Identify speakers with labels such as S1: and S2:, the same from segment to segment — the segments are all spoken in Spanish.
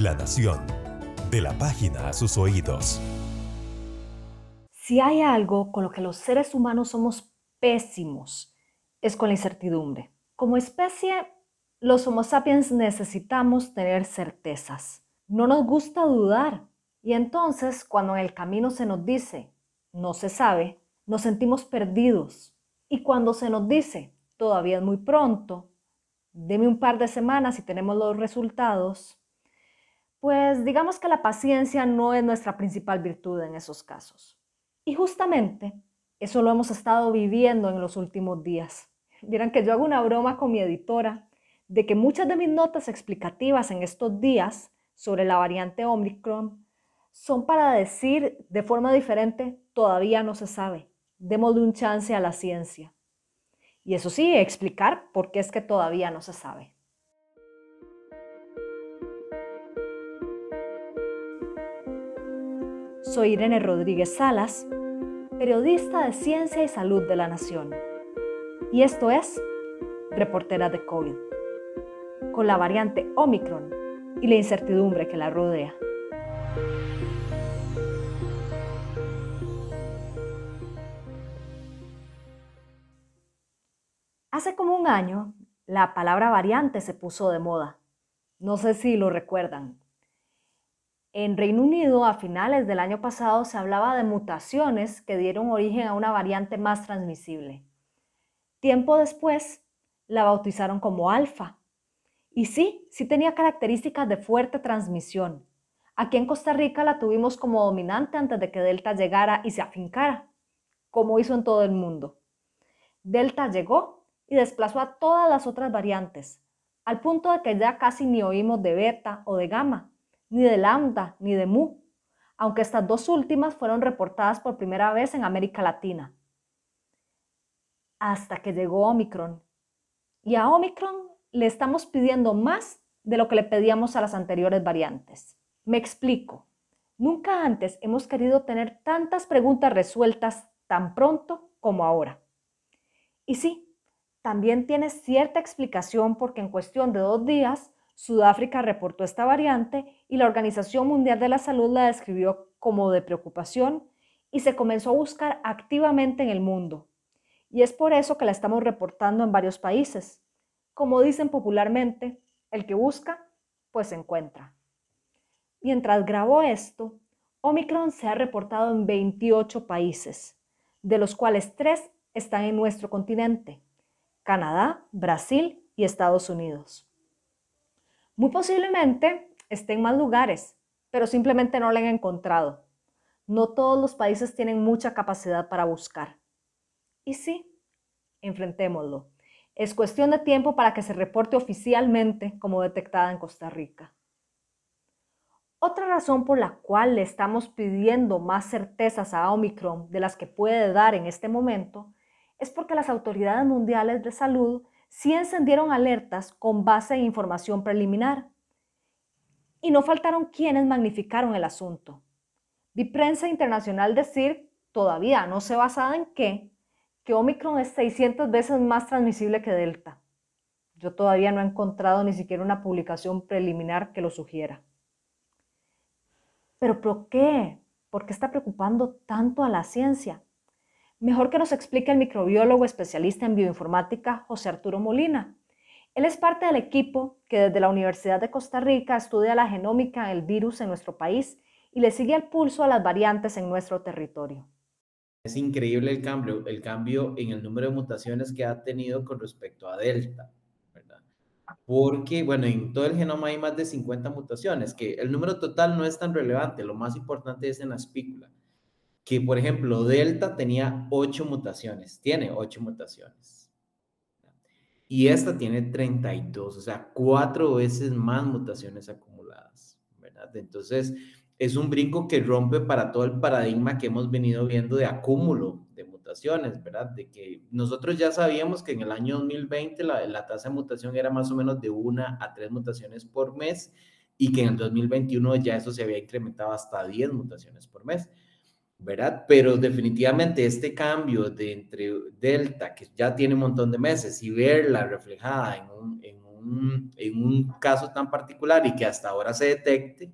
S1: La Nación. De la página a sus oídos.
S2: Si hay algo con lo que los seres humanos somos pésimos, es con la incertidumbre. Como especie, los Homo sapiens necesitamos tener certezas. No nos gusta dudar. Y entonces, cuando en el camino se nos dice, no se sabe, nos sentimos perdidos. Y cuando se nos dice, todavía es muy pronto, deme un par de semanas y tenemos los resultados, pues digamos que la paciencia no es nuestra principal virtud en esos casos. Y justamente eso lo hemos estado viviendo en los últimos días. Vieran que yo hago una broma con mi editora de que muchas de mis notas explicativas en estos días sobre la variante Omicron son para decir de forma diferente, todavía no se sabe. Démosle un chance a la ciencia. Y eso sí, explicar por qué es que todavía no se sabe. Soy Irene Rodríguez Salas, periodista de Ciencia y Salud de la Nación. Y esto es Reportera de COVID, con la variante Omicron y la incertidumbre que la rodea. Hace como un año, la palabra variante se puso de moda. No sé si lo recuerdan. En Reino Unido, a finales del año pasado, se hablaba de mutaciones que dieron origen a una variante más transmisible. Tiempo después, la bautizaron como alfa. Y sí, sí tenía características de fuerte transmisión. Aquí en Costa Rica la tuvimos como dominante antes de que Delta llegara y se afincara, como hizo en todo el mundo. Delta llegó y desplazó a todas las otras variantes, al punto de que ya casi ni oímos de beta o de gamma ni de lambda, ni de mu, aunque estas dos últimas fueron reportadas por primera vez en América Latina. Hasta que llegó Omicron. Y a Omicron le estamos pidiendo más de lo que le pedíamos a las anteriores variantes. Me explico. Nunca antes hemos querido tener tantas preguntas resueltas tan pronto como ahora. Y sí, también tiene cierta explicación porque en cuestión de dos días Sudáfrica reportó esta variante y la Organización Mundial de la Salud la describió como de preocupación y se comenzó a buscar activamente en el mundo. Y es por eso que la estamos reportando en varios países. Como dicen popularmente, el que busca, pues encuentra. Mientras grabo esto, Omicron se ha reportado en 28 países, de los cuales tres están en nuestro continente, Canadá, Brasil y Estados Unidos. Muy posiblemente esté en más lugares, pero simplemente no la han encontrado. No todos los países tienen mucha capacidad para buscar. Y sí, enfrentémoslo. Es cuestión de tiempo para que se reporte oficialmente como detectada en Costa Rica. Otra razón por la cual le estamos pidiendo más certezas a Omicron de las que puede dar en este momento es porque las autoridades mundiales de salud sí encendieron alertas con base en información preliminar. Y no faltaron quienes magnificaron el asunto. Vi prensa internacional decir, todavía no sé basada en qué, que Omicron es 600 veces más transmisible que Delta. Yo todavía no he encontrado ni siquiera una publicación preliminar que lo sugiera. ¿Pero por qué? ¿Por qué está preocupando tanto a la ciencia? Mejor que nos explique el microbiólogo especialista en bioinformática José Arturo Molina. Él es parte del equipo que desde la Universidad de Costa Rica estudia la genómica del virus en nuestro país y le sigue el pulso a las variantes en nuestro territorio.
S3: Es increíble el cambio, el cambio en el número de mutaciones que ha tenido con respecto a Delta, ¿verdad? Porque, bueno, en todo el genoma hay más de 50 mutaciones, que el número total no es tan relevante, lo más importante es en la espícula que, por ejemplo, Delta tenía ocho mutaciones, tiene ocho mutaciones. Y esta tiene 32, o sea, cuatro veces más mutaciones acumuladas, ¿verdad? Entonces, es un brinco que rompe para todo el paradigma que hemos venido viendo de acúmulo de mutaciones, ¿verdad? De que nosotros ya sabíamos que en el año 2020 la, la tasa de mutación era más o menos de una a tres mutaciones por mes y que en el 2021 ya eso se había incrementado hasta 10 mutaciones por mes. ¿Verdad? Pero definitivamente este cambio de entre Delta, que ya tiene un montón de meses, y verla reflejada en un, un, en un caso tan particular y que hasta ahora se detecte,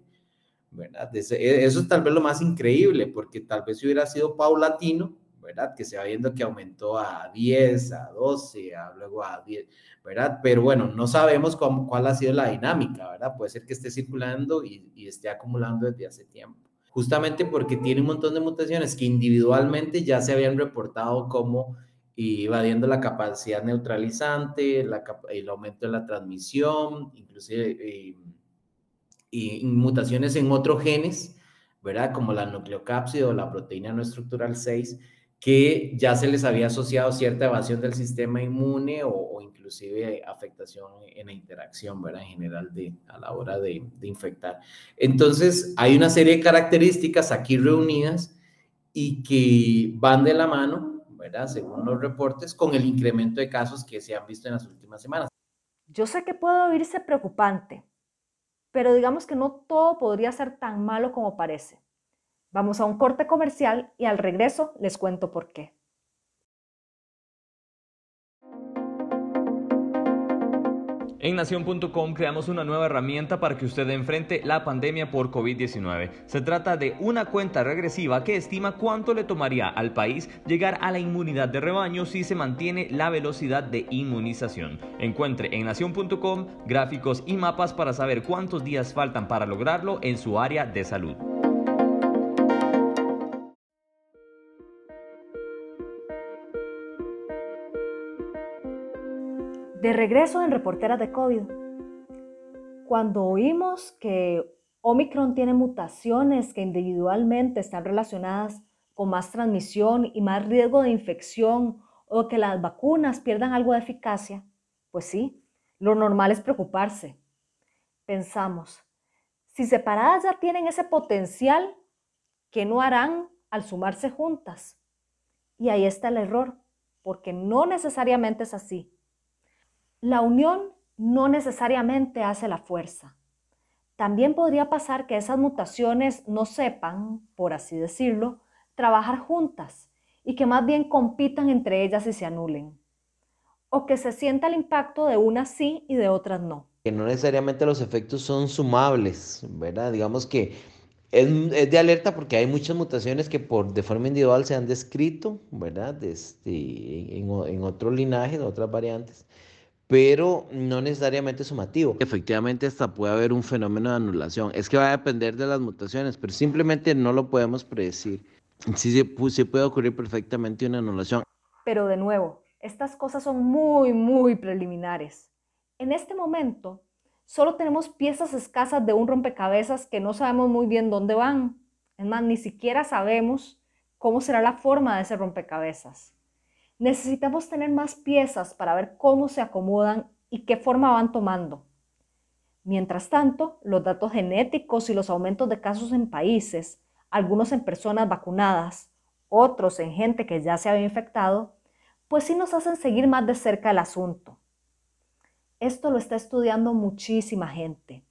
S3: ¿verdad? E, eso es tal vez lo más increíble, porque tal vez si hubiera sido paulatino, ¿verdad? Que se va viendo que aumentó a 10, a 12, a luego a 10, ¿verdad? Pero bueno, no sabemos cómo, cuál ha sido la dinámica, ¿verdad? Puede ser que esté circulando y, y esté acumulando desde hace tiempo. Justamente porque tiene un montón de mutaciones que individualmente ya se habían reportado como invadiendo la capacidad neutralizante, el aumento de la transmisión, inclusive mutaciones en otros genes, ¿verdad? Como la nucleocápside o la proteína no estructural 6, que ya se les había asociado cierta evasión del sistema inmune o, inclusive afectación en la interacción, ¿verdad? En general a la hora de, de, infectar. Entonces, hay una serie de características aquí reunidas y que van de la mano, ¿verdad? Según los reportes, con el incremento de casos que se han visto en las últimas semanas.
S2: Yo sé que puede oírse preocupante, pero digamos que no todo podría ser tan malo como parece. Vamos a un corte comercial y al regreso les cuento por qué.
S4: En nación.com creamos una nueva herramienta para que usted enfrente la pandemia por COVID-19. Se trata de una cuenta regresiva que estima cuánto le tomaría al país llegar a la inmunidad de rebaño si se mantiene la velocidad de inmunización. Encuentre en nación.com gráficos y mapas para saber cuántos días faltan para lograrlo en su área de salud.
S2: Regreso en Reporteras de COVID, cuando oímos que Omicron tiene mutaciones que individualmente están relacionadas con más transmisión y más riesgo de infección o que las vacunas pierdan algo de eficacia, pues sí, lo normal es preocuparse. Pensamos, si separadas ya tienen ese potencial, ¿qué no harán al sumarse juntas? Y ahí está el error, porque no necesariamente es así. La unión no necesariamente hace la fuerza. También podría pasar que esas mutaciones no sepan, por así decirlo, trabajar juntas y que más bien compitan entre ellas y se anulen. O que se sienta el impacto de unas sí y de otras no.
S5: Que no necesariamente los efectos son sumables, ¿verdad? Digamos que es, de alerta porque hay muchas mutaciones que por, de forma individual se han descrito, ¿verdad? Este, en, en otros linajes, otras variantes pero no necesariamente sumativo. Efectivamente, hasta puede haber un fenómeno de anulación. Es que va a depender de las mutaciones, pero simplemente no lo podemos predecir. Sí, sí puede ocurrir perfectamente una anulación.
S2: Pero de nuevo, estas cosas son muy, muy preliminares. En este momento, solo tenemos piezas escasas de un rompecabezas que no sabemos muy bien dónde van. Es más, ni siquiera sabemos cómo será la forma de ese rompecabezas. Necesitamos tener más piezas para ver cómo se acomodan y qué forma van tomando. Mientras tanto, los datos genéticos y los aumentos de casos en países, algunos en personas vacunadas, otros en gente que ya se había infectado, pues sí nos hacen seguir más de cerca el asunto. Esto lo está estudiando muchísima gente.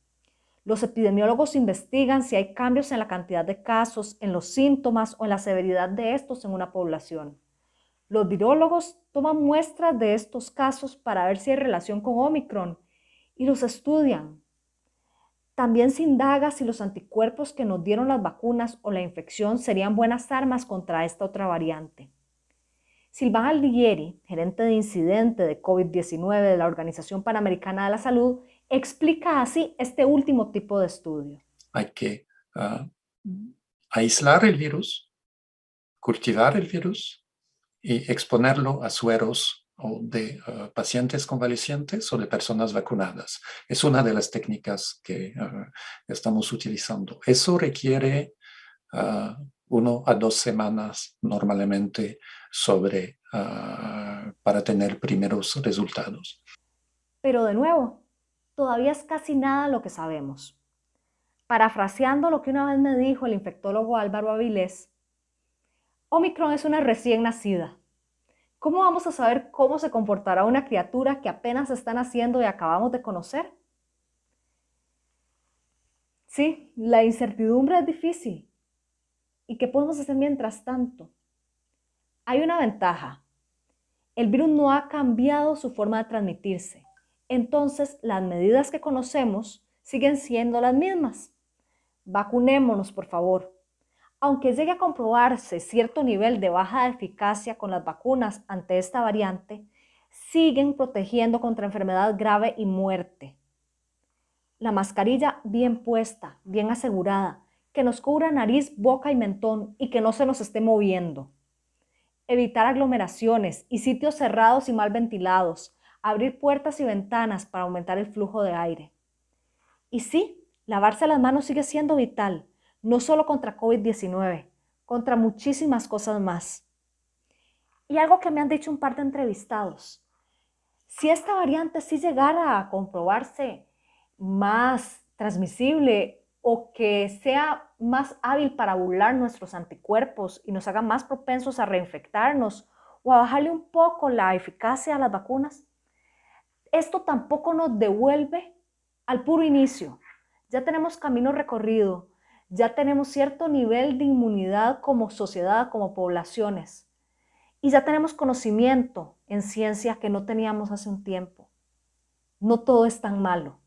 S2: Los epidemiólogos investigan si hay cambios en la cantidad de casos, en los síntomas o en la severidad de estos en una población. Los virólogos toman muestras de estos casos para ver si hay relación con Omicron y los estudian. También se indaga si los anticuerpos que nos dieron las vacunas o la infección serían buenas armas contra esta otra variante. Silvana Aldigieri, gerente de incidente de COVID-19 de la Organización Panamericana de la Salud, explica así este último tipo de estudio.
S6: Hay que ah, aislar el virus, cultivar el virus y exponerlo a sueros de uh, pacientes convalecientes o de personas vacunadas. Es una de las técnicas que uh, estamos utilizando. Eso requiere uh, uno a dos semanas normalmente sobre para tener primeros resultados.
S2: Pero de nuevo, todavía es casi nada lo que sabemos. Parafraseando lo que una vez me dijo el infectólogo Álvaro Avilés, Omicron es una recién nacida. ¿Cómo vamos a saber cómo se comportará una criatura que apenas está naciendo y acabamos de conocer? Sí, la incertidumbre es difícil. ¿Y qué podemos hacer mientras tanto? Hay una ventaja. El virus no ha cambiado su forma de transmitirse. entonces las medidas que conocemos siguen siendo las mismas. Vacunémonos, por favor. Aunque llegue a comprobarse cierto nivel de baja eficacia con las vacunas ante esta variante, siguen protegiendo contra enfermedad grave y muerte. La mascarilla bien puesta, bien asegurada, que nos cubra nariz, boca y mentón y que no se nos esté moviendo. Evitar aglomeraciones y sitios cerrados y mal ventilados. Abrir puertas y ventanas para aumentar el flujo de aire. Y sí, lavarse las manos sigue siendo vital, no solo contra COVID-19, contra muchísimas cosas más. Y algo que me han dicho un par de entrevistados. Si esta variante sí llegara a comprobarse más transmisible o que sea más hábil para burlar nuestros anticuerpos y nos haga más propensos a reinfectarnos o a bajarle un poco la eficacia a las vacunas, esto tampoco nos devuelve al puro inicio. Ya tenemos camino recorrido, ya tenemos cierto nivel de inmunidad como sociedad, como poblaciones, y ya tenemos conocimiento en ciencia que no teníamos hace un tiempo. No todo es tan malo.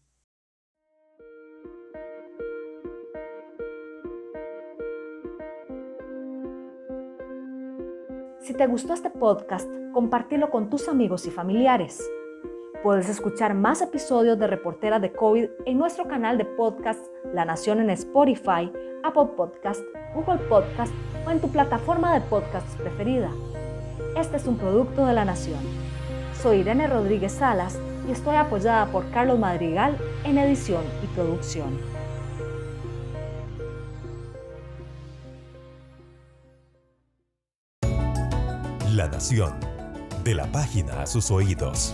S2: Si te gustó este podcast, compártelo con tus amigos y familiares. Puedes escuchar más episodios de Reportera de COVID en nuestro canal de podcast La Nación en Spotify, Apple Podcast, Google Podcast o en tu plataforma de podcasts preferida. Este es un producto de La Nación. Soy Irene Rodríguez Salas y estoy apoyada por Carlos Madrigal en edición y producción.
S1: La Nación. De la página a sus oídos.